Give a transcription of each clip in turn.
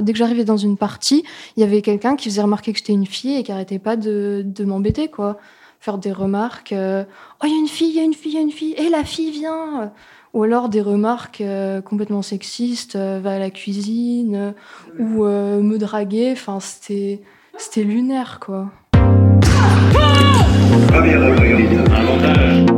Dès que j'arrivais dans une partie, il y avait quelqu'un qui faisait remarquer que j'étais une fille et qui arrêtait pas de, m'embêter, quoi. Faire des remarques. euh, oh, il y a une fille, il y a une fille, il y a une fille. Et la fille vient. Ou alors des remarques euh, complètement sexistes, euh, va à la cuisine, ou me draguer. Enfin, c'était, lunaire, quoi. Avantage.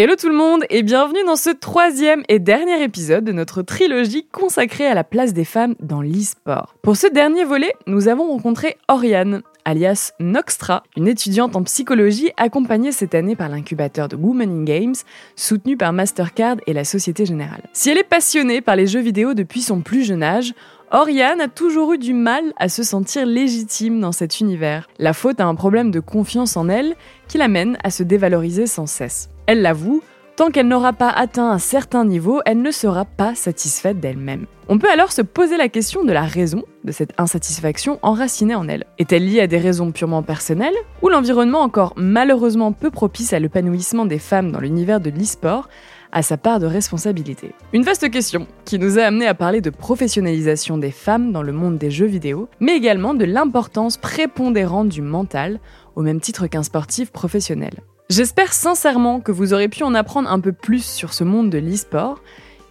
Hello tout le monde et bienvenue dans ce troisième et dernier épisode de notre trilogie consacrée à la place des femmes dans l'e-sport. Pour ce dernier volet, nous avons rencontré Oriane, alias Noxtra, une étudiante en psychologie accompagnée cette année par l'incubateur de Women in Games, soutenu par Mastercard et la Société Générale. Si elle est passionnée par les jeux vidéo depuis son plus jeune âge, Oriane a toujours eu du mal à se sentir légitime dans cet univers. La faute à un problème de confiance en elle qui l'amène à se dévaloriser sans cesse. Elle l'avoue, tant qu'elle n'aura pas atteint un certain niveau, elle ne sera pas satisfaite d'elle-même. On peut alors se poser la question de la raison de cette insatisfaction enracinée en elle. Est-elle liée à des raisons purement personnelles ou l'environnement encore malheureusement peu propice à l'épanouissement des femmes dans l'univers de l'e-sport a sa part de responsabilité? Une vaste question qui nous a amené à parler de professionnalisation des femmes dans le monde des jeux vidéo, mais également de l'importance prépondérante du mental, au même titre qu'un sportif professionnel. J'espère sincèrement que vous aurez pu en apprendre un peu plus sur ce monde de l'e-sport,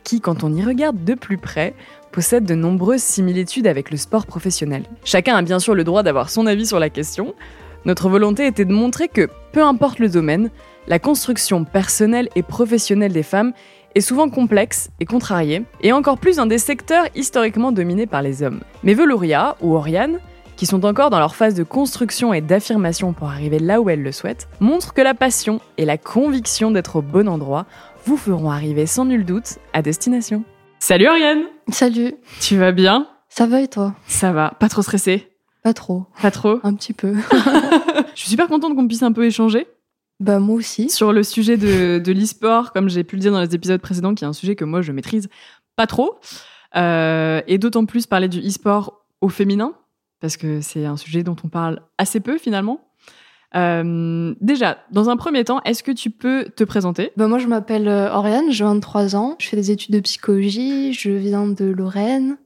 qui, quand on y regarde de plus près, possède de nombreuses similitudes avec le sport professionnel. Chacun a bien sûr le droit d'avoir son avis sur la question. Notre volonté était de montrer que, peu importe le domaine, la construction personnelle et professionnelle des femmes est souvent complexe et contrariée, et encore plus dans des secteurs historiquement dominés par les hommes. Mais Velouria ou Oriane, qui sont encore dans leur phase de construction et d'affirmation pour arriver là où elles le souhaitent, montrent que la passion et la conviction d'être au bon endroit vous feront arriver sans nul doute à destination. Salut Oriane Salut, Tu vas bien? Ça va et toi? Ça va, pas trop stressé? Pas trop, Pas trop? Un petit peu. Je suis super contente qu'on puisse un peu échanger. Bah moi aussi. sur le sujet de, de l'e-sport, comme j'ai pu le dire dans les épisodes précédents, qui est un sujet que moi je maîtrise pas trop. Euh, et d'autant plus parler du e-sport au féminin, parce que c'est un sujet dont on parle assez peu finalement. Euh, déjà, dans un premier temps, est-ce que tu peux te présenter? Bah moi je m'appelle euh, Oriane, j'ai 23 ans, je fais des études de psychologie, je viens de Lorraine.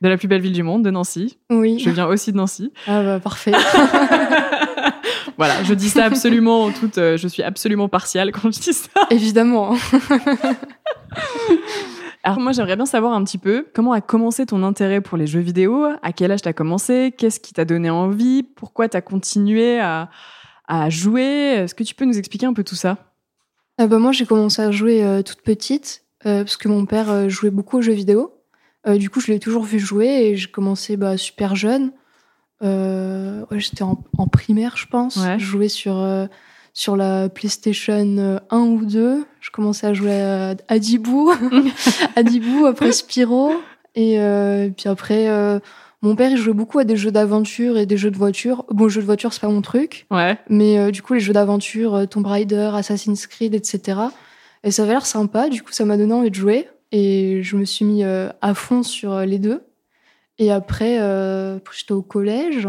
de la plus belle ville du monde, de Nancy Oui. Je viens aussi de Nancy. Ah bah parfait. voilà, je dis ça absolument en toute. euh, je suis absolument partiale quand je dis ça. Évidemment. Alors moi j'aimerais bien savoir un petit peu comment a commencé ton intérêt pour les jeux vidéo, à quel âge t'as commencé, qu'est-ce qui t'a donné envie, pourquoi t'as continué à, à jouer, est-ce que tu peux nous expliquer un peu tout ça? Ah bah moi j'ai commencé à jouer euh, toute petite euh, parce que mon père euh, jouait beaucoup aux jeux vidéo. Euh, du coup je l'ai toujours vu jouer et j'ai commencé bah, super jeune. Euh, ouais, J'étais en, en primaire je pense. Ouais. Je jouais sur, euh, sur la PlayStation euh, 1 ou 2. Je commençais à jouer à, à Dibou. à Dibou, après Spyro. Et euh, puis après, euh, mon père, il jouait beaucoup à des jeux d'aventure et des jeux de voiture. Bon, jeux de voiture, c'est pas mon truc. Ouais. Mais euh, du coup, les jeux d'aventure, euh, Tomb Raider, Assassin's Creed, etc. Et ça avait l'air sympa. Du coup, ça m'a donné envie de jouer. Et je me suis mis euh, à fond sur euh, les deux. Et après, euh, après, j'étais au collège.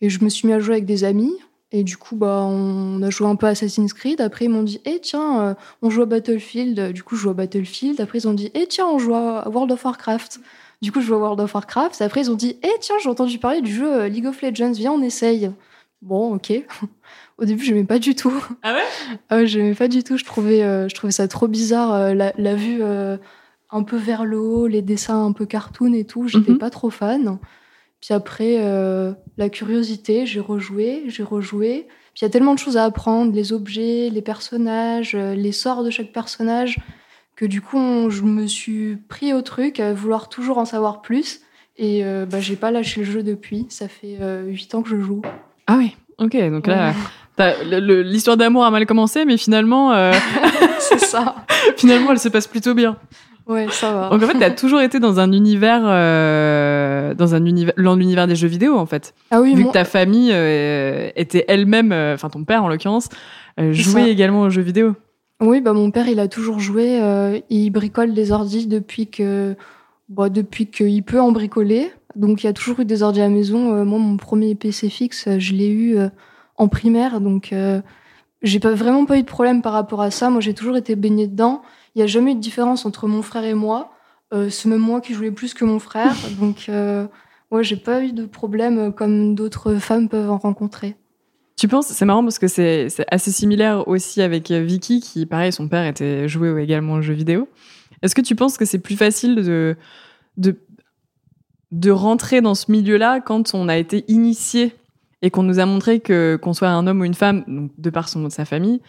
Et je me suis mis à jouer avec des amis. Et du coup, bah, on a joué un peu Assassin's Creed. Après, ils m'ont dit, eh tiens, euh, on joue à Battlefield. Du coup, je joue à Battlefield. Après, ils ont dit, eh tiens, on joue à World of Warcraft. Du coup, je joue à World of Warcraft. Après, ils ont dit, eh tiens, j'ai entendu parler du jeu euh, League of Legends. Viens, on essaye. Bon, ok. Au début, j'aimais pas du tout. Ah ouais? Ah ouais, j'aimais pas du tout. Je trouvais, euh, je trouvais ça trop bizarre. euh, la, la vue euh, un peu vers le haut, les dessins un peu cartoon et tout. J'étais Mhm. pas trop fan. Puis après, euh, la curiosité, j'ai rejoué, j'ai rejoué. Puis il y a tellement de choses à apprendre, les objets, les personnages, euh, les sorts de chaque personnage, que du coup, on- je me suis pris au truc, à vouloir toujours en savoir plus. Et euh, bah, j'ai pas lâché le jeu depuis. Ça fait euh, 8 ans que je joue. Ah oui, ok. Donc là, Ouais, l'histoire d'amour a mal commencé, mais finalement, euh, c'est ça. finalement, elle se passe plutôt bien. Ouais, ça va. Donc en fait, t'as toujours été dans un univers, euh, dans un univers, dans l'univers des jeux vidéo en fait. Ah oui, Vu que ta famille euh, était elle-même, euh, enfin ton père en l'occurrence, jouait ça. également aux jeux vidéo. Oui, bah mon père, il a toujours joué. euh, il bricole des ordis depuis que, bah, depuis qu'il peut en bricoler. Donc il y a toujours eu des ordis à la maison. Moi, mon premier PC fixe, je l'ai eu en primaire, donc j'ai pas vraiment pas eu de problème par rapport à ça. Moi, j'ai toujours été baignée dedans. Il y a jamais eu de différence entre mon frère et moi. Euh, c'est même moi qui jouais plus que mon frère, donc euh, ouais, j'ai pas eu de problème comme d'autres femmes peuvent en rencontrer. Tu penses, c'est marrant parce que c'est assez similaire aussi avec euh, Vicky qui, pareil, son père était joué également aux jeux vidéo. Est-ce que tu penses que c'est plus facile de, de, de rentrer dans ce milieu-là quand on a été initié et qu'on nous a montré que qu'on soit un homme ou une femme, donc de par son sa famille,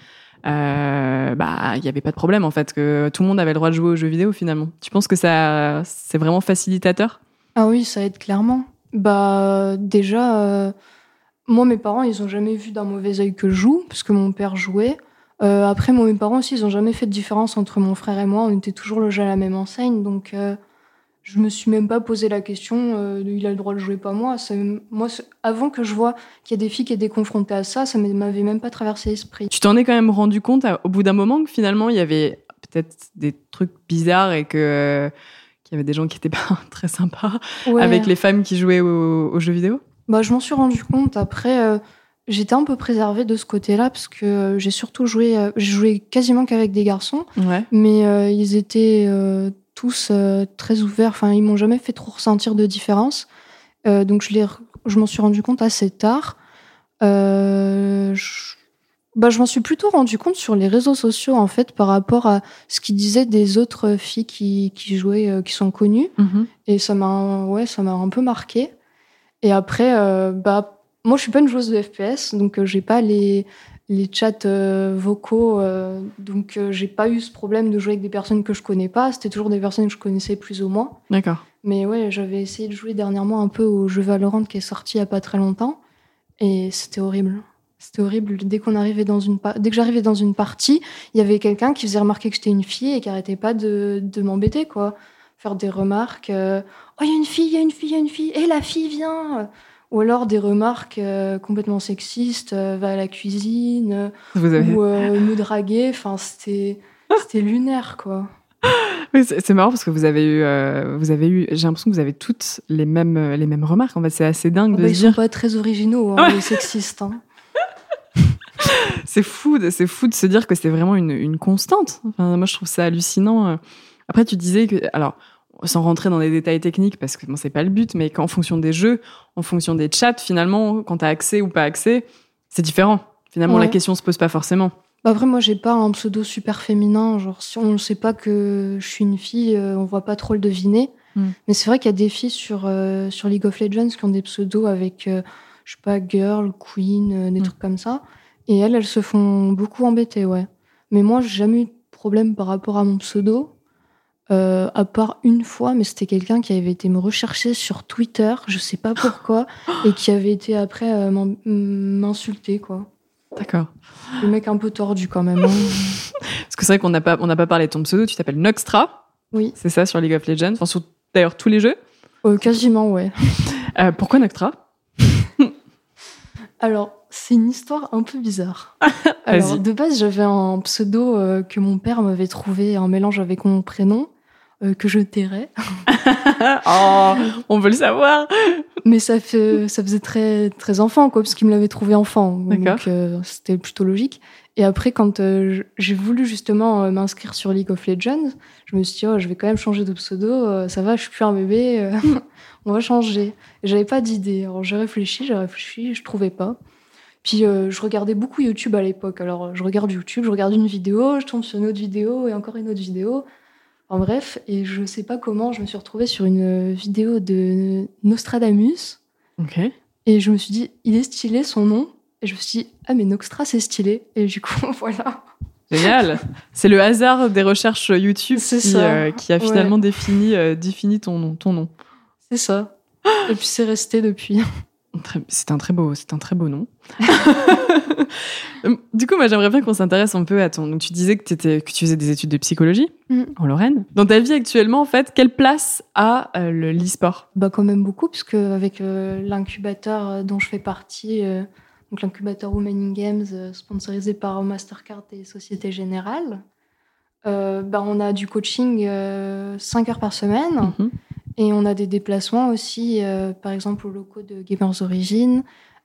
euh, bah il n'y avait pas de problème en fait, que tout le monde avait le droit de jouer aux jeux vidéo finalement. Tu penses que ça c'est vraiment facilitateur? Ah oui, ça aide clairement. Bah déjà, euh, moi mes parents ils ont jamais vu d'un mauvais œil que je joue parce que mon père jouait. Euh, après moi mes parents aussi ils ont jamais fait de différence entre mon frère et moi. On était toujours logés à la même enseigne donc je me suis même pas posé la question. euh, il a le droit de jouer pas moi. Moi avant que je vois qu'il y a des filles qui étaient confrontées à ça, ça m'avait même pas traversé l'esprit. Tu t'en es quand même rendu compte à- au bout d'un moment que finalement il y avait peut-être des trucs bizarres et que euh, qu'il y avait des gens qui étaient pas très sympas Ouais. avec les femmes qui jouaient aux, aux jeux vidéo? Bah, je m'en suis rendu compte. Après, euh, j'étais un peu préservée de ce côté-là parce que euh, j'ai surtout joué, j'ai joué quasiment qu'avec des garçons, Ouais. mais ils étaient tous euh, très ouverts. Enfin, ils m'ont jamais fait trop ressentir de différence. Euh, donc, je, je m'en suis rendu compte assez tard. Euh, je... Bah, je m'en suis plutôt rendu compte sur les réseaux sociaux, en fait, par rapport à ce qu'ils disaient des autres filles qui, qui jouaient, qui sont connues. Et ça m'a ouais, ça un peu marqué. Et après, bah, moi, je suis pas une joueuse de FPS, donc j'ai pas les, les chats euh, vocaux, euh, donc euh, j'ai pas eu ce problème de jouer avec des personnes que je connais pas. C'était toujours des personnes que je connaissais plus ou moins. D'accord. Mais ouais, j'avais essayé de jouer dernièrement un peu au jeu Valorant qui est sorti il y a pas très longtemps, et c'était horrible. C'était horrible. Dès qu'on arrivait dans une dès que j'arrivais dans une partie, il y avait quelqu'un qui faisait remarquer que j'étais une fille et qui arrêtait pas de, de m'embêter, quoi. Faire des remarques. oh, il y a une fille, il y a une fille, il y a une fille. Et la fille vient. Ou alors des remarques euh, complètement sexistes. euh, va à la cuisine. euh, Vous avez... Ou euh, me draguer. Enfin, c'était c'était lunaire, quoi. Oui, c'est marrant parce que vous avez eu, euh, vous avez eu, j'ai l'impression que vous avez toutes les mêmes, euh, les mêmes remarques. En fait, c'est assez dingue Oh, de bah, se ils sont dire. pas très originaux, hein, les sexistes. hein. C'est fou, de- c'est fou de se dire que c'est vraiment une, une constante. Enfin, moi, je trouve ça hallucinant. euh. Après, tu disais que, alors, sans rentrer dans les détails techniques, parce que bon, c'est pas le but, mais qu'en fonction des jeux, en fonction des chats, finalement, quand t'as accès ou pas accès, c'est différent. Finalement, la question se pose pas forcément. Bah après, moi, j'ai pas un pseudo super féminin. Genre, si on ne sait pas que je suis une fille, euh, on voit pas trop le deviner. Mm. Mais c'est vrai qu'il y a des filles sur, euh, sur League of Legends qui ont des pseudos avec, euh, je sais pas, girl, queen, euh, des Mm. trucs comme ça. Et elles, elles se font beaucoup embêter, ouais. Mais moi, j'ai jamais eu de problème par rapport à mon pseudo. Euh, à part une fois, mais c'était quelqu'un qui avait été me rechercher sur Twitter, je sais pas pourquoi, et qui avait été après euh, m'insulter, quoi. D'accord. Le mec un peu tordu quand même. hein. Parce que c'est vrai qu'on n'a pas, on n'a pas parlé de ton pseudo. Tu t'appelles Noxtra. Oui. C'est ça sur League of Legends. Enfin, sur d'ailleurs tous les jeux. Euh, quasiment, ouais. Pourquoi Noxtra? Alors, c'est une histoire un peu bizarre. Alors, de base, j'avais un pseudo euh, que mon père m'avait trouvé, un mélange avec mon prénom, euh, que je tairais. Oh, on veut le savoir. Mais ça, fait, ça faisait très, très enfant, quoi, parce qu'il me l'avait trouvé enfant. Donc, euh, c'était plutôt logique. Et après, quand j'ai voulu justement m'inscrire sur League of Legends, je me suis dit, oh, je vais quand même changer de pseudo. ça va, je suis plus un bébé. on va changer. J'avais pas d'idée. Alors, j'ai réfléchi, j'ai réfléchi, je trouvais pas. Puis, euh, je regardais beaucoup YouTube à l'époque. Alors, je regarde YouTube, je regarde une vidéo, je tombe sur une autre vidéo et encore une autre vidéo. En bref, et je sais pas comment, je me suis retrouvée sur une vidéo de Nostradamus. Ok. Et je me suis dit, il est stylé son nom. Et je me suis dit, ah, mais Noxtra, c'est stylé. Et du coup, voilà. Génial. C'est le hasard des recherches YouTube qui, euh, a finalement défini, euh, défini ton nom. Ton nom. C'est ça. Et puis c'est resté depuis. C'est un très beau, c'est un très beau nom. du coup, moi, j'aimerais bien qu'on s'intéresse un peu à ton. Donc, tu disais que, tu faisais des études de psychologie Mm. en Lorraine. Dans ta vie actuellement, en fait, quelle place a euh, le l'e-sport Bah quand même beaucoup, puisque avec euh, l'incubateur euh, dont je fais partie, euh, donc l'incubateur Women in Games, sponsorisé par Mastercard et Société Générale, bah, on a du coaching 5 heures par semaine. Mhm. Et on a des déplacements aussi, par exemple aux locaux de Gamers Origin.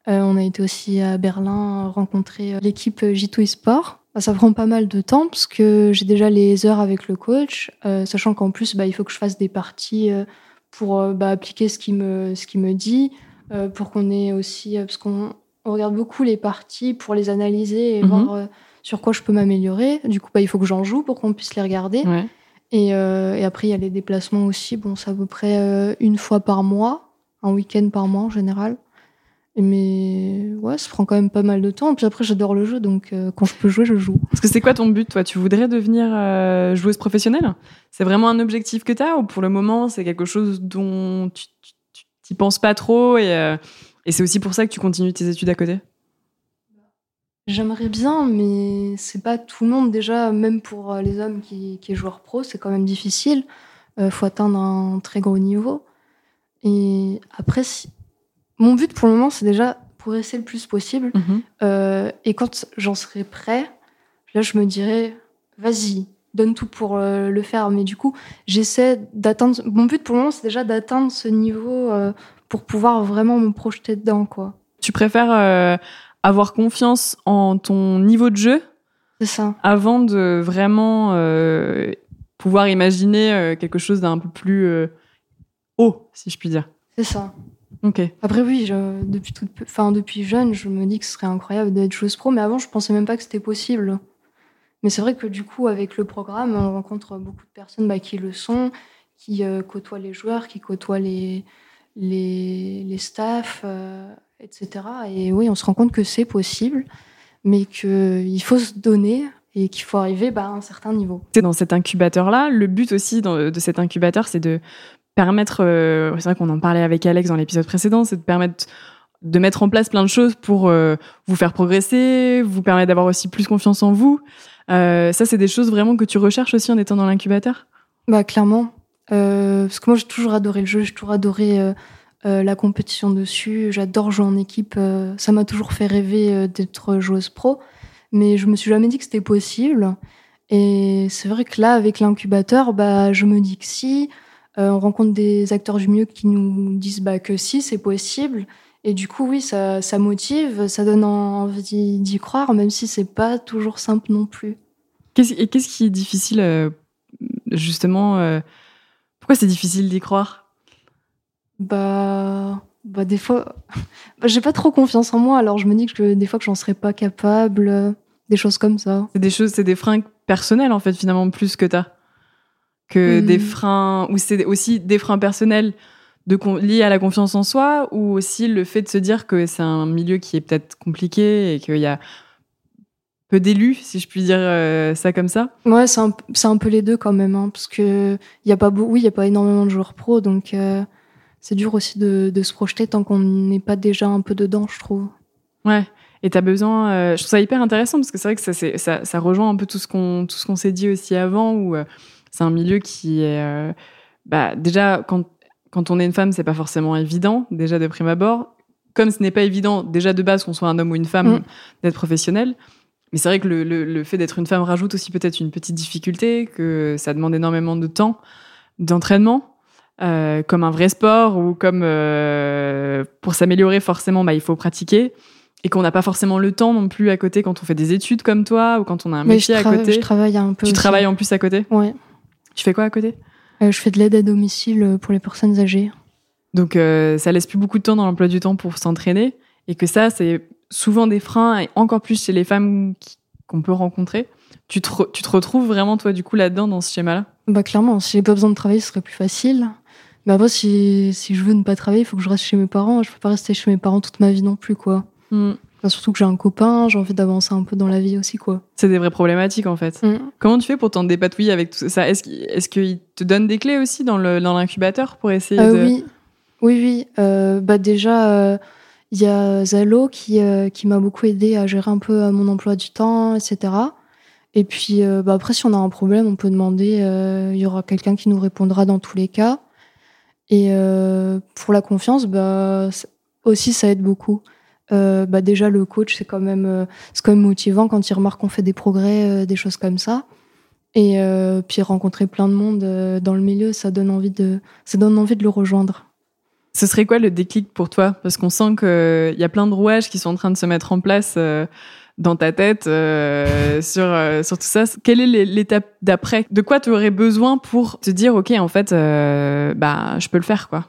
Euh, on a été aussi à Berlin rencontrer euh, l'équipe J2 eSport. Bah, ça prend pas mal de temps parce que j'ai déjà les heures avec le coach, euh, sachant qu'en plus bah, il faut que je fasse des parties euh, pour euh, bah, appliquer ce qu'il me, ce qu'il me dit, euh, pour qu'on ait aussi, euh, parce qu'on on regarde beaucoup les parties pour les analyser et Mhm. voir euh, sur quoi je peux m'améliorer. Du coup, bah, il faut que j'en joue pour qu'on puisse les regarder. Ouais. Et, euh, et après, il y a les déplacements aussi. Bon, c'est à peu près euh, une fois par mois, un week-end par mois en général. Mais ouais, ça prend quand même pas mal de temps. Puis après, j'adore le jeu, donc euh, quand je peux jouer, je joue. Parce que c'est quoi ton but, toi? Tu voudrais devenir euh, joueuse professionnelle? C'est vraiment un objectif que tu as ou pour le moment, c'est quelque chose dont tu t'y penses pas trop et, euh, et c'est aussi pour ça que tu continues tes études à côté? J'aimerais bien, mais c'est pas tout le monde. Déjà, même pour euh, les hommes qui, qui est joueur pro, c'est quand même difficile. Euh, faut atteindre un très gros niveau. Et après, si... mon but pour le moment, c'est déjà progresser le plus possible. Euh, et quand j'en serai prêt, là, je me dirais, vas-y, donne tout pour euh, le faire. Mais du coup, j'essaie d'atteindre. Mon but pour le moment, c'est déjà d'atteindre ce niveau euh, pour pouvoir vraiment me projeter dedans, quoi. Tu préfères avoir confiance en ton niveau de jeu C'est ça. avant de vraiment euh, pouvoir imaginer euh, quelque chose d'un peu plus euh, haut, si je puis dire? C'est ça. Après, oui, je- depuis, toute, enfin, depuis jeune, je me dis que ce serait incroyable d'être joueuse pro, mais avant, je pensais même pas que c'était possible. Mais c'est vrai que du coup, avec le programme, on rencontre beaucoup de personnes bah, qui le sont, qui euh, côtoient les joueurs, qui côtoient les, les, les staffs, euh, etc. Et oui, on se rend compte que c'est possible, mais qu'il faut se donner et qu'il faut arriver bah, à un certain niveau. C'est dans cet incubateur-là. Le but aussi de cet incubateur, c'est de permettre, euh, c'est vrai qu'on en parlait avec Alex dans l'épisode précédent, c'est de permettre de mettre en place plein de choses pour euh, vous faire progresser, vous permettre d'avoir aussi plus confiance en vous. Euh, ça, c'est des choses vraiment que tu recherches aussi en étant dans l'incubateur? Bah clairement. Parce que moi j'ai toujours adoré le jeu, j'ai toujours adoré la compétition dessus, j'adore jouer en équipe, ça m'a toujours fait rêver d'être joueuse pro, mais je me suis jamais dit que c'était possible. Et c'est vrai que là, avec l'incubateur, bah, je me dis que si, on rencontre des acteurs du milieu qui nous disent bah, que si, c'est possible. Et du coup, oui, ça, ça motive, ça donne envie d'y croire, même si c'est pas toujours simple non plus. Qu'est-ce- Et qu'est-ce qui est difficile, euh, justement euh, Pourquoi c'est difficile d'y croire? Bah, bah des fois, bah, j'ai pas trop confiance en moi, alors je me dis que des fois que j'en serais pas capable, euh, des choses comme ça. C'est des choses, c'est des freins personnels en fait finalement plus que t'as que Hmm. des freins ou c'est aussi des freins personnels de liés à la confiance en soi ou aussi le fait de se dire que c'est un milieu qui est peut-être compliqué et qu'il y a peu d'élus si je puis dire euh, ça comme ça? Ouais, c'est un, c'est un peu les deux quand même, hein, parce que y a pas oui, y a pas énormément de joueurs pro, donc euh, c'est dur aussi de, de se projeter tant qu'on n'est pas déjà un peu dedans, je trouve. Ouais. Et t'as besoin. euh, je trouve ça hyper intéressant parce que c'est vrai que ça, c'est- ça, ça rejoint un peu tout ce qu'on tout ce qu'on s'est dit aussi avant où c'est un milieu qui est euh, bah, déjà quand quand on est une femme c'est pas forcément évident déjà de prime abord. Comme ce n'est pas évident déjà de base qu'on soit un homme ou une femme Mm. d'être professionnel. Mais c'est vrai que le, le, le fait d'être une femme rajoute aussi peut-être une petite difficulté, que ça demande énormément de temps, d'entraînement, euh, comme un vrai sport ou comme euh, pour s'améliorer forcément, bah, il faut pratiquer et qu'on n'a pas forcément le temps non plus à côté quand on fait des études comme toi ou quand on a un métier à côté. je travaille un peu. Tu aussi. travailles en plus à côté? Ouais. Tu fais quoi à côté? Euh, je fais de l'aide à domicile euh, pour les personnes âgées. Donc euh, ça laisse plus beaucoup de temps dans l'emploi du temps pour s'entraîner et que ça c'est souvent des freins et encore plus chez les femmes qu'on peut rencontrer. Tu te, re- tu te retrouves vraiment toi du coup là-dedans dans ce schéma-là? Bah clairement, si j'ai pas besoin de travailler, ce serait plus facile. Mais après, si, si je veux ne pas travailler, il faut que je reste chez mes parents. Je peux pas rester chez mes parents toute ma vie non plus, quoi. Hmm. Enfin, surtout que j'ai un copain, j'ai envie d'avancer un peu dans la vie aussi, quoi. C'est des vraies problématiques en fait. Mm. Comment tu fais pour t'en dépatouiller avec tout ça? Est-ce qu'il est-ce qu'il te donne des clés aussi dans le dans l'incubateur pour essayer Euh, de oui, Oui, oui. euh, bah déjà, euh, il y a Zalo qui, qui m'a beaucoup aidé à gérer un peu mon emploi du temps, etc. Et puis bah après, si on a un problème, on peut demander. Il y aura quelqu'un qui nous répondra dans tous les cas. Et pour la confiance, bah, aussi, ça aide beaucoup. Euh, bah déjà, le coach, c'est quand, même, euh, c'est quand même motivant quand il remarque qu'on fait des progrès, euh, des choses comme ça. Et puis rencontrer plein de monde dans le milieu, ça donne envie de, ça donne envie de le rejoindre. Ce serait quoi le déclic pour toi? Parce qu'on sent qu'il y a plein de rouages qui sont en train de se mettre en place dans ta tête sur, sur tout ça. Quelle est l'é- l'étape d'après? De quoi tu aurais besoin pour te dire, OK, en fait, bah, je peux le faire, quoi?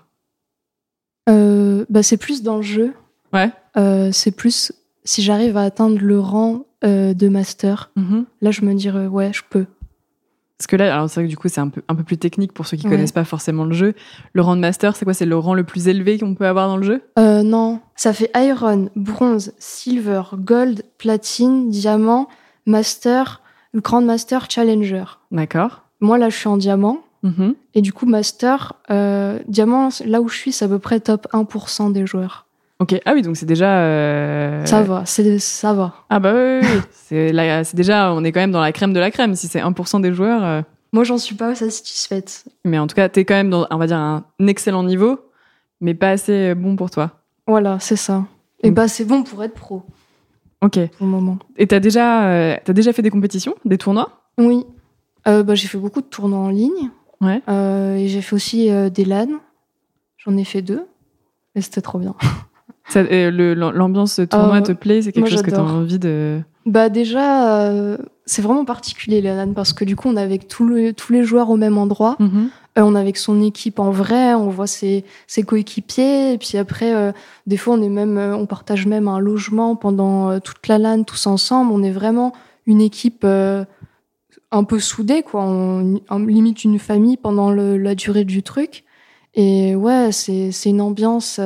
Bah, c'est plus dans le jeu. Ouais. Euh, c'est plus si j'arrive à atteindre le rang euh, de master. Mhm. Là, je me dirais ouais, je peux. Parce que là, alors c'est vrai que du coup, c'est un peu, un peu plus technique pour ceux qui Ouais. connaissent pas forcément le jeu. Le rang de master, c'est quoi? C'est le rang le plus élevé qu'on peut avoir dans le jeu? Euh, non, ça fait iron, bronze, silver, gold, platine, diamant, master, grand master, challenger. D'accord. Moi, là, je suis en diamant. Mhm. Et du coup, master, euh, diamant, là où je suis, c'est à peu près top 1% des joueurs. Ok. Ah oui, donc c'est déjà. euh, Ça va, c'est ça va. Ah bah oui, oui, oui. c'est la- c'est déjà, on est quand même dans la crème de la crème. Si c'est 1% des joueurs. euh, Moi, j'en suis pas satisfaite. Mais en tout cas, t'es quand même dans, on va dire, un excellent niveau, mais pas assez bon pour toi. Voilà, c'est ça. Et Mm. bah, c'est bon pour être pro, Ok. pour le moment. Et t'as déjà, euh, t'as déjà fait des compétitions, des tournois? Oui. Euh, bah, j'ai fait beaucoup de tournois en ligne. Ouais. Euh, et j'ai fait aussi euh, des LAN. J'en ai fait deux. Et c'était trop bien. Euh, L'ambiance tournoi Euh, te plaît C'est quelque moi, chose que t'as j'adore. envie de. Bah déjà, euh, c'est vraiment particulier les LAN parce que du coup, on est avec tous les, tous les joueurs au même endroit. Mhm. Euh, on est avec son équipe en vrai, on voit ses, ses coéquipiers. Et puis après, euh, des fois, on est même, on partage même un logement pendant toute la LAN tous ensemble. On est vraiment une équipe un peu soudée, quoi. On, on limite une famille pendant le- la durée du truc. Et ouais, c'est une ambiance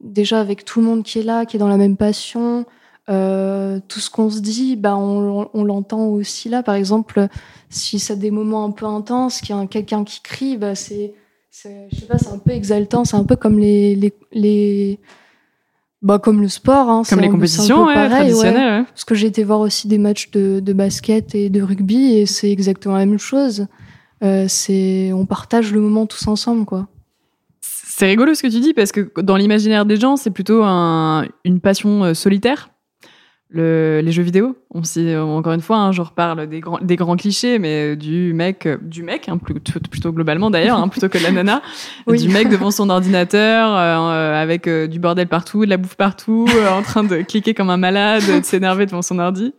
déjà avec tout le monde qui est là, qui est dans la même passion. Euh, tout ce qu'on se dit, bah on, on l'entend aussi là. Par exemple, si c'est des moments un peu intenses, qu'il y a un- quelqu'un qui crie, bah c'est, c'est- je sais pas, c'est un peu exaltant. C'est un peu comme les, les, les bah comme le sport, hein, Comme les un- compétitions ouais, pareil, ouais. Parce que j'ai été voir aussi des matchs de, de basket et de rugby et c'est exactement la même chose. Euh, c'est, on partage le moment tous ensemble, quoi. C'est rigolo ce que tu dis parce que dans l'imaginaire des gens, c'est plutôt un- une passion euh, solitaire. Le- les jeux vidéo, on s'y- encore une fois, hein, je reparle des grands, des grands clichés, mais du mec, euh, du mec, hein, plutôt, plutôt globalement d'ailleurs, hein, plutôt que de la nana, Oui. du mec devant son ordinateur, euh, euh, avec euh, du bordel partout, de la bouffe partout, euh, en train de cliquer comme un malade, de s'énerver devant son ordi.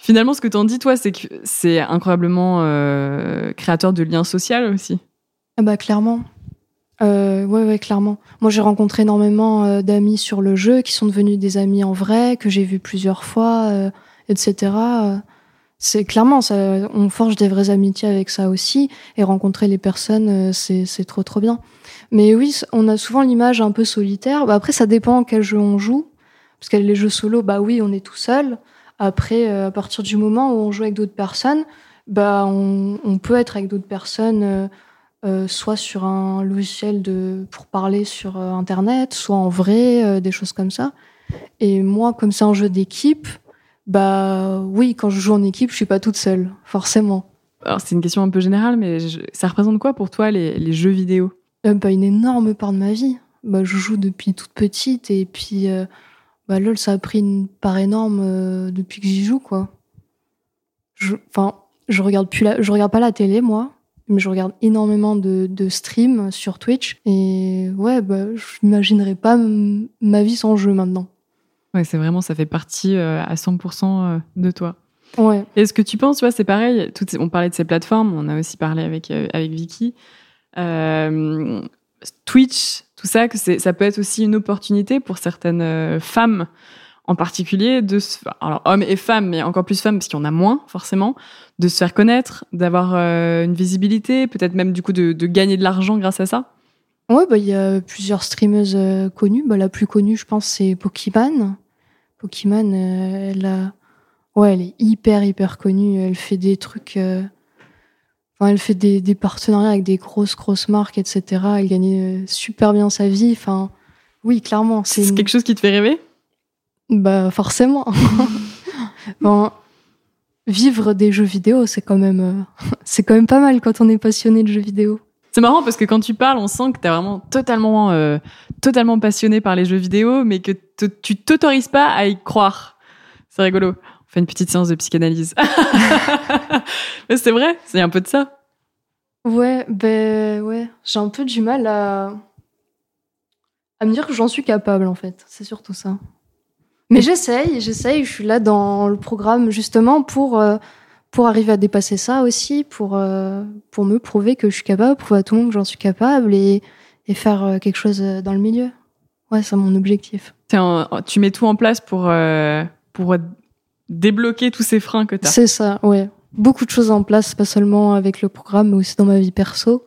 Finalement, ce que t'en dis, toi, c'est que c'est incroyablement euh, créateur de liens sociaux aussi. Ah bah clairement. Euh, ouais, ouais, clairement. Moi, j'ai rencontré énormément euh, d'amis sur le jeu qui sont devenus des amis en vrai, que j'ai vus plusieurs fois, euh, etc. Euh, C'est clairement, ça, on forge des vraies amitiés avec ça aussi, et rencontrer les personnes, euh, c'est c'est trop trop bien. Mais oui, on a souvent l'image un peu solitaire. Bah, après, ça dépend quel jeu on joue, parce que les jeux solo, bah oui, on est tout seul. Après, à partir du moment où on joue avec d'autres personnes, bah on, on peut être avec d'autres personnes. Euh, soit sur un logiciel de, pour parler sur euh, Internet, soit en vrai, euh, des choses comme ça. Et moi, comme c'est un jeu d'équipe, bah oui, quand je joue en équipe, je suis pas toute seule, forcément. Alors, c'est une question un peu générale, mais je- ça représente quoi pour toi les, les jeux vidéo? Bah, une énorme part de ma vie. Bah, je joue depuis toute petite et puis bah, LOL, ça a pris une part énorme depuis que j'y joue, quoi. Je- Enfin, je regarde plus la, je regarde pas la télé, moi, mais je regarde énormément de, de streams sur Twitch et ouais, bah, je m'imaginerais pas ma vie sans jeu maintenant. Ouais, c'est vraiment, ça fait partie euh, à 100% euh, de toi. Ouais. Est-ce que tu penses, tu vois, c'est pareil, toutes on parlait de ces plateformes, on a aussi parlé avec, euh, avec Vicky. Euh, Twitch, tout ça, que ça peut être aussi une opportunité pour certaines femmes en particulier, de se, alors hommes et femmes, mais encore plus femmes, parce qu'il y en a moins forcément, de se faire connaître, d'avoir euh, une visibilité, peut-être même du coup de, de gagner de l'argent grâce à ça? Ouais, bah, il y a plusieurs streameuses euh, connues. Bah, la plus connue, je pense, c'est Pokémon. Pokémon, euh, elle a... Ouais, elle est hyper, hyper connue. Elle fait des trucs... euh, Enfin, elle fait des, des partenariats avec des grosses, grosses marques, etc. Elle gagne super bien sa vie. Enfin, oui, clairement. C'est une- quelque chose qui te fait rêver? Bah, forcément. bon, vivre des jeux vidéo, c'est quand même, euh, c'est quand même pas mal quand on est passionné de jeux vidéo. C'est marrant parce que quand tu parles, on sent que t'es vraiment totalement, euh, totalement passionné par les jeux vidéo, mais que te- tu t'autorises pas à y croire. C'est rigolo. On fait une petite séance de psychanalyse. Mais c'est vrai, c'est un peu de ça. Ouais, ben ouais, j'ai un peu du mal à à me dire que j'en suis capable en fait. C'est surtout ça. Mais j'essaye, j'essaye. Je suis là dans le programme justement pour euh, pour arriver à dépasser ça aussi, pour euh, pour me prouver que je suis capable, prouver à tout le monde que j'en suis capable et et faire euh, quelque chose dans le milieu. Ouais, c'est mon objectif. Tu mets tout en place pour, euh, pour débloquer tous ces freins que t'as. C'est ça, ouais. Beaucoup de choses en place, pas seulement avec le programme, mais aussi dans ma vie perso.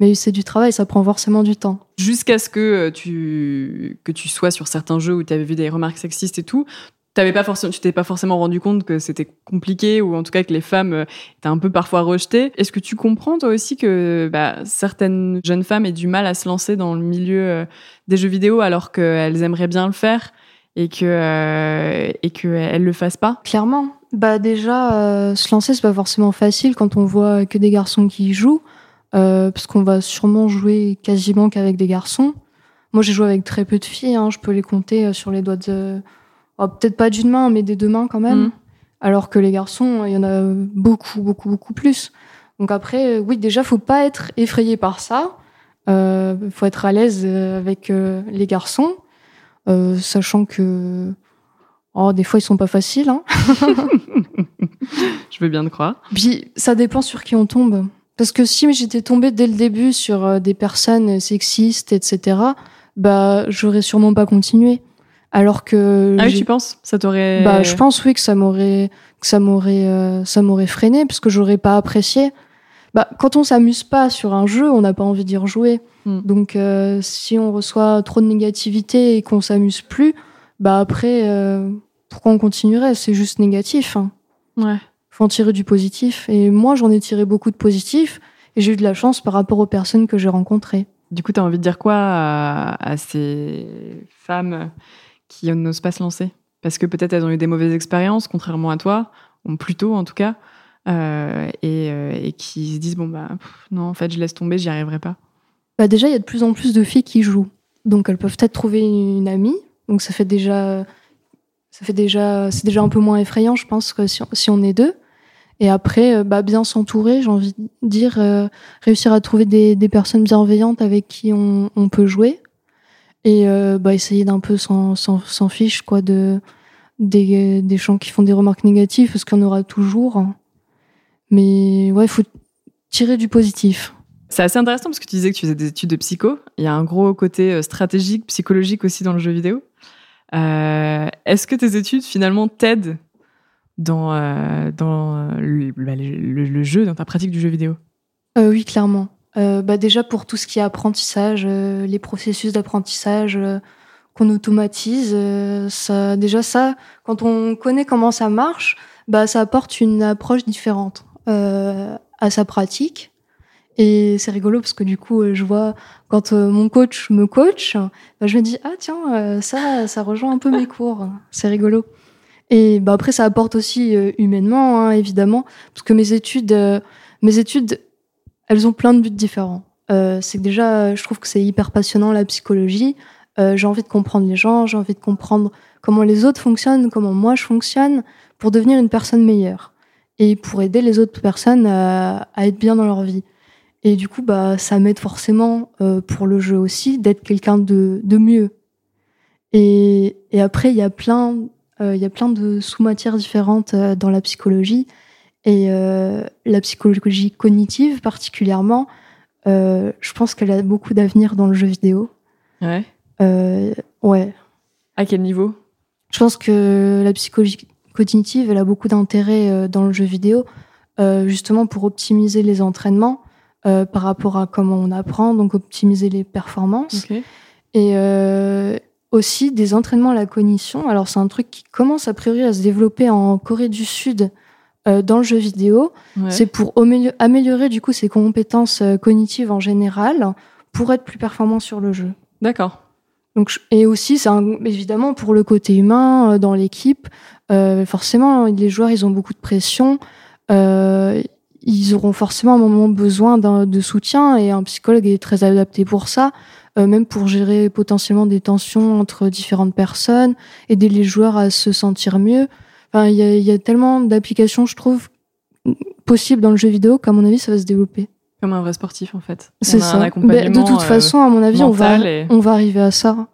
Mais c'est du travail, ça prend forcément du temps. Jusqu'à ce que euh, tu, que tu sois sur certains jeux où tu avais vu des remarques sexistes et tout, t'avais pas forcément, tu t'es pas forcément rendu compte que c'était compliqué ou en tout cas que les femmes euh, étaient un peu parfois rejetées. Est-ce que tu comprends toi aussi que bah, certaines jeunes femmes aient du mal à se lancer dans le milieu euh, des jeux vidéo alors qu'elles aimeraient bien le faire et que euh, et le fassent pas? Clairement. Bah déjà, euh, se lancer, c'est pas forcément facile quand on voit que des garçons qui y jouent, euh, parce qu'on va sûrement jouer quasiment qu'avec des garçons. Moi, j'ai joué avec très peu de filles, hein, je peux les compter euh, sur les doigts de... oh, Peut-être pas d'une main, mais des deux mains quand même. Mhm. Alors que les garçons, il y en a beaucoup, beaucoup, beaucoup plus. Donc après, euh, oui, déjà, faut pas être effrayé par ça. Euh, faut être à l'aise avec euh, les garçons, euh, sachant que oh, des fois ils sont pas faciles. Hein. Je veux bien te croire. Puis ça dépend sur qui on tombe. Parce que si j'étais tombée dès le début sur euh, des personnes sexistes, etc., bah j'aurais sûrement pas continué. Alors que Ah oui, tu penses? Ça t'aurait bah je pense oui que ça m'aurait que ça m'aurait euh, ça m'aurait freiné parce que j'aurais pas apprécié. Bah quand on s'amuse pas sur un jeu, on n'a pas envie d'y rejouer. Hmm. Donc euh, si on reçoit trop de négativité et qu'on s'amuse plus, bah après euh, pourquoi on continuerait? C'est juste négatif. Hein Ouais. Faut en tirer du positif. Et moi, j'en ai tiré beaucoup de positif. Et j'ai eu de la chance par rapport aux personnes que j'ai rencontrées. Du coup, tu as envie de dire quoi à, à ces femmes qui n'osent pas se lancer? Parce que peut-être elles ont eu des mauvaises expériences, contrairement à toi, ou plutôt en tout cas, euh, et, euh, et qui se disent bon bah pff, non, en fait, je laisse tomber, j'y arriverai pas. Bah déjà, il y a de plus en plus de filles qui jouent. Donc elles peuvent peut-être trouver une amie. Donc ça fait déjà, ça fait déjà, c'est déjà un peu moins effrayant, je pense, que si on, si on est deux. Et après, euh, bah, bien s'entourer, j'ai envie de dire, euh, réussir à trouver des, personnes bienveillantes avec qui on, peut jouer. Et euh, bah, essayer d'un peu s'en, fiche, quoi, de, des, des gens qui font des remarques négatives, parce qu'il y en aura toujours. Mais ouais, il faut tirer du positif. C'est assez intéressant parce que tu disais que tu faisais des études de psycho. Il y a un gros côté stratégique, psychologique aussi dans le jeu vidéo. Est-ce que tes études finalement t'aident dans, euh, dans le, bah, le- jeu, dans ta pratique du jeu vidéo? Euh, oui, clairement. Euh, bah déjà pour tout ce qui est apprentissage, euh, les processus d'apprentissage euh, qu'on automatise, euh, ça, déjà ça, quand on connaît comment ça marche, bah ça apporte une approche différente euh, à sa pratique. Et c'est rigolo parce que du coup, euh, je vois quand euh, mon coach me coach, bah, je me dis ah tiens euh, ça ça rejoint un peu mes cours, c'est rigolo. Et bah après ça apporte aussi euh, humainement hein, évidemment parce que mes études euh, mes études elles ont plein de buts différents. Euh, c'est que déjà, je trouve que c'est hyper passionnant la psychologie. Euh, j'ai envie de comprendre les gens, j'ai envie de comprendre comment les autres fonctionnent, comment moi je fonctionne, pour devenir une personne meilleure et pour aider les autres personnes à, à être bien dans leur vie. Et du coup, bah, ça m'aide forcément euh, pour le jeu aussi d'être quelqu'un de, de mieux. Et, et après, il y a plein, il y a plein de sous-matières différentes euh, dans la psychologie. Et euh, la psychologie cognitive particulièrement, euh, je pense qu'elle a beaucoup d'avenir dans le jeu vidéo. Ouais. Euh, ouais, À quel niveau? Je pense que la psychologie cognitive, elle a beaucoup d'intérêt euh, dans le jeu vidéo, euh, justement pour optimiser les entraînements euh, par rapport à comment on apprend, donc optimiser les performances. Ok. Et euh, aussi des entraînements à la cognition. Alors c'est un truc qui commence a priori à se développer en Corée du Sud euh, dans le jeu vidéo. Ouais. C'est pour amélio- améliorer du coup ses compétences euh, cognitives en général pour être plus performant sur le jeu. D'accord. Donc, et aussi, c'est évidemment pour le côté humain euh, dans l'équipe. euh, forcément, les joueurs, ils ont beaucoup de pression. euh, ils auront forcément à un moment besoin de soutien et un psychologue est très adapté pour ça, euh, même pour gérer potentiellement des tensions entre différentes personnes, aider les joueurs à se sentir mieux. Enfin, il y a, y a tellement d'applications, je trouve, possibles dans le jeu vidéo qu'à mon avis, ça va se développer. Comme un vrai sportif en fait. C'est un ça. Mais accompagnement, de toute euh, façon, à mon avis, on va, et- on va arriver à ça.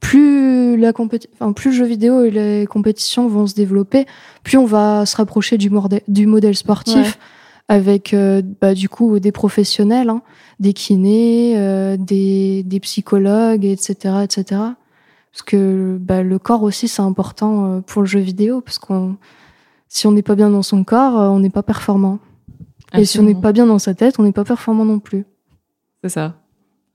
Plus la compéti- enfin, plus le jeu vidéo et les compétitions vont se développer, plus on va se rapprocher du, modèle sportif Ouais. Avec euh, bah, du coup des professionnels, hein, des kinés, euh, des, des psychologues, etc., etc. Parce que bah, le corps aussi c'est important euh, pour le jeu vidéo, parce qu'on si on n'est pas bien dans son corps, euh, on n'est pas performant. Et si on n'est pas bien dans sa tête, on n'est pas performant non plus. C'est ça.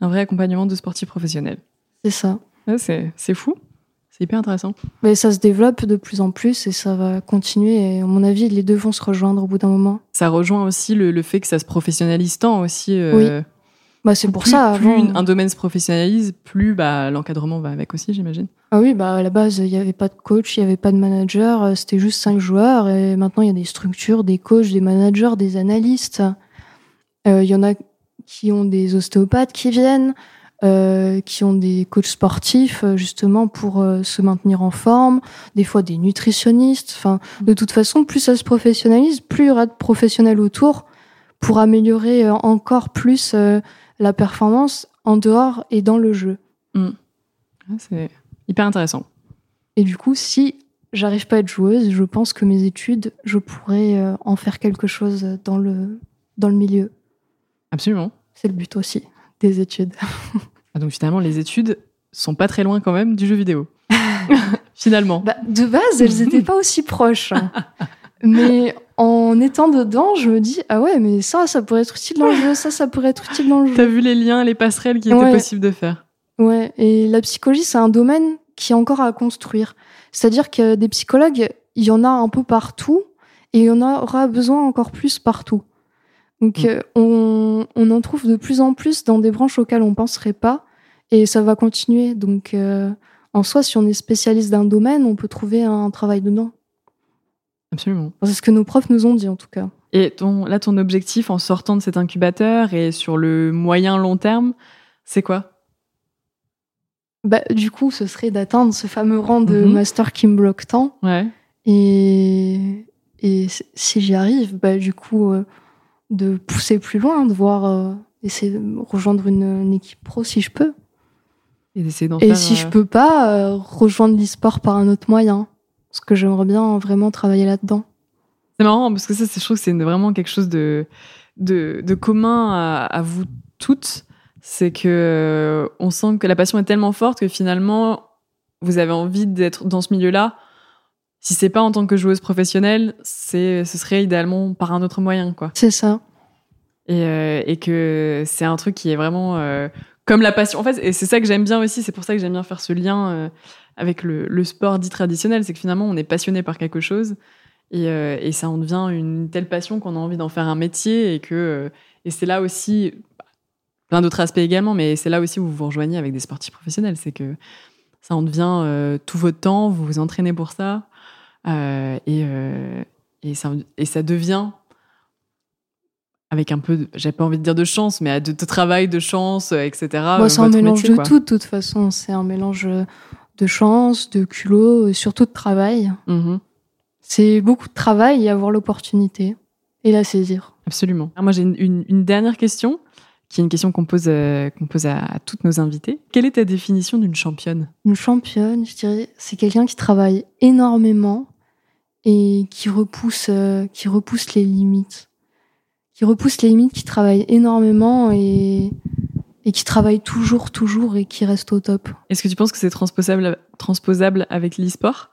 Un vrai accompagnement de sportifs professionnels. C'est ça. Ouais, c'est c'est fou. C'est hyper intéressant. Mais ça se développe de plus en plus et ça va continuer. Et à mon avis, les deux vont se rejoindre au bout d'un moment. Ça rejoint aussi le, le fait que ça se professionnalise tant aussi. euh, Bah, c'est pour plus- ça. Plus avant- un domaine se professionnalise, plus bah, l'encadrement va avec aussi, j'imagine. Ah oui, bah, à la base, il n'y avait pas de coach, il n'y avait pas de manager. euh, C'était juste cinq joueurs. Et maintenant, il y a des structures, des coachs, des managers, des analystes. Euh, Il y en a qui ont des ostéopathes qui viennent, euh, qui ont des coachs sportifs, euh, justement, pour euh, se maintenir en forme. Des fois, des nutritionnistes. Enfin, de toute façon, plus ça se professionnalise, plus il y aura de professionnels autour pour améliorer encore plus euh, la performance en dehors et dans le jeu. Ouais, c'est hyper intéressant. Et du coup, si j'arrive pas à être joueuse, je pense que mes études, je pourrais en faire quelque chose dans le, dans le milieu. Absolument. C'est le but aussi des études. Ah, Donc finalement, les études sont pas très loin quand même du jeu vidéo. finalement. Bah, de base, elles étaient pas aussi proches. Mais en étant dedans, je me dis, ah ouais, mais ça, ça pourrait être utile dans le jeu, ça, ça pourrait être utile dans le jeu. T'as vu les liens, les passerelles qui étaient Ouais. possibles de faire. Ouais, et la psychologie, c'est un domaine qui est encore à construire. C'est-à-dire que des psychologues, il y en a un peu partout, et il y en aura besoin encore plus partout. Donc, Mm. euh, on, on en trouve de plus en plus dans des branches auxquelles on penserait pas, et ça va continuer. Donc, euh, en soi, si on est spécialiste d'un domaine, on peut trouver un travail dedans. Absolument. C'est ce que nos profs nous ont dit, en tout cas. Et ton, là, ton objectif en sortant de cet incubateur et sur le moyen long terme, c'est quoi? Bah, du coup, ce serait d'atteindre ce fameux rang de Mhm. master qui me bloque tant. Ouais. Et, et si j'y arrive, bah, du coup, euh, de pousser plus loin, de voir, euh, essayer de rejoindre une, une équipe pro si je peux. Et d'essayer d'en Et si euh, je peux pas, euh, rejoindre l'e-sport par un autre moyen. Parce que j'aimerais bien vraiment travailler là-dedans. C'est marrant parce que ça, c'est- je trouve que c'est vraiment quelque chose de, de, de commun à, à vous toutes. C'est que euh, on sent que la passion est tellement forte que finalement, vous avez envie d'être dans ce milieu-là. Si c'est pas en tant que joueuse professionnelle, c'est, ce serait idéalement par un autre moyen, quoi. C'est ça. Et, euh, et que c'est un truc qui est vraiment euh, comme la passion. En fait, et c'est ça que j'aime bien aussi. C'est pour ça que j'aime bien faire ce lien euh, avec le, le sport dit traditionnel. C'est que finalement, on est passionné par quelque chose et, et ça en devient une telle passion qu'on a envie d'en faire un métier et que et c'est là aussi bah, plein d'autres aspects également. Mais c'est là aussi où vous vous rejoignez avec des sportifs professionnels. C'est que ça en devient tout votre temps. Vous vous entraînez pour ça et euh, et ça et ça devient avec un peu, j'ai pas envie de dire de chance, mais de, de travail, de chance, euh, etc. Moi, c'est un mélange métier, de quoi. tout, de toute façon. C'est un mélange de chance, de culot, et surtout de travail. Mhm, C'est beaucoup de travail et avoir l'opportunité et la saisir. absolument. Alors, moi, j'ai une, une- une dernière question, qui est une question qu'on pose, euh, qu'on pose à, à toutes nos invités. Quelle est ta définition d'une championne? Une championne, je dirais, c'est quelqu'un qui travaille énormément et qui repousse, euh, qui repousse les limites. Qui repousse les limites, qui travaille énormément et, et qui travaille toujours, toujours et qui reste au top. Est-ce que tu penses que c'est transposable, transposable avec l'e-sport?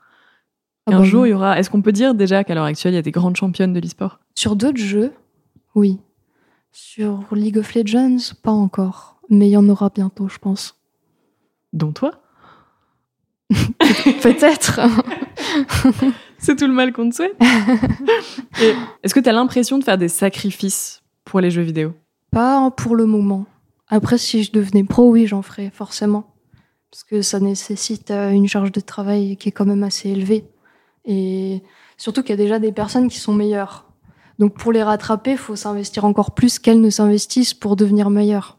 Ah Un bah, jour, il y aura. Est-ce qu'on peut dire déjà qu'à l'heure actuelle, il y a des grandes championnes de l'e-sport? Sur d'autres jeux, oui. Sur League of Legends, pas encore. Mais il y en aura bientôt, je pense. Dont toi? Peut-être. C'est tout le mal qu'on te souhaite. Est-ce que tu as l'impression de faire des sacrifices pour les jeux vidéo? Pas pour le moment. Après, si je devenais pro, oui, j'en ferais forcément. Parce que ça nécessite euh, une charge de travail qui est quand même assez élevée. Et surtout qu'il y a déjà des personnes qui sont meilleures. Donc pour les rattraper, il faut s'investir encore plus qu'elles ne s'investissent pour devenir meilleures.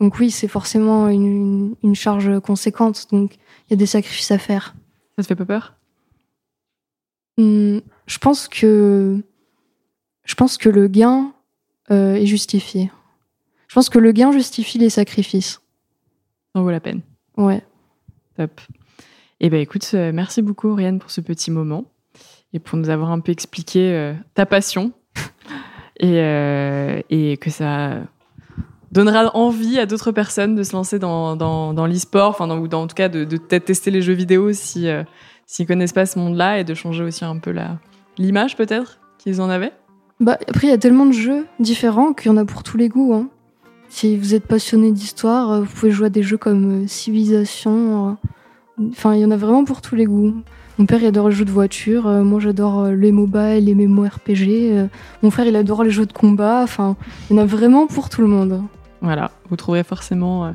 Donc oui, c'est forcément une, une- une charge conséquente. Donc il y a des sacrifices à faire. Ça te fait pas peur? Hum, je pense que je pense que le gain euh, est justifié. Je pense que le gain justifie les sacrifices. Ça en vaut la peine. Ouais. Top. Eh ben écoute, euh, merci beaucoup Oriane pour ce petit moment et pour nous avoir un peu expliqué euh, ta passion et, euh, et que ça donnera envie à d'autres personnes de se lancer dans, dans, dans l'e-sport, enfin dans, ou dans, en tout cas de, de peut-être tester les jeux vidéo si euh, s'ils connaissent pas ce monde-là et de changer aussi un peu l'image peut-être qu'ils en avaient? Bah, après, il y a tellement de jeux différents qu'il y en a pour tous les goûts. hein. Si vous êtes passionné d'histoire, euh, vous pouvez jouer à des jeux comme euh, Civilisation. euh, Enfin, il y en a vraiment pour tous les goûts. Mon père, il adore les jeux de voiture. moi, j'adore les MOBA et les MMORPG. mon frère, il adore les jeux de combat. Enfin, il y en a vraiment pour tout le monde. Voilà, vous trouverez forcément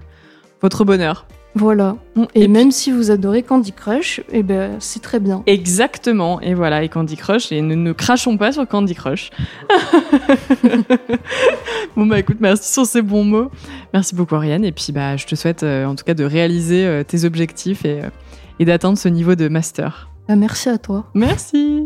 votre bonheur. Voilà. Et, puis- même si vous adorez Candy Crush, eh ben, c'est très bien. Exactement, et voilà, et Candy Crush, et ne, ne crachons pas sur Candy Crush. bon bah écoute, merci sur ces bons mots. Merci beaucoup Ariane, et puis bah je te souhaite euh, en tout cas de réaliser euh, tes objectifs et, euh, et d'atteindre ce niveau de master. Bah, merci à toi. Merci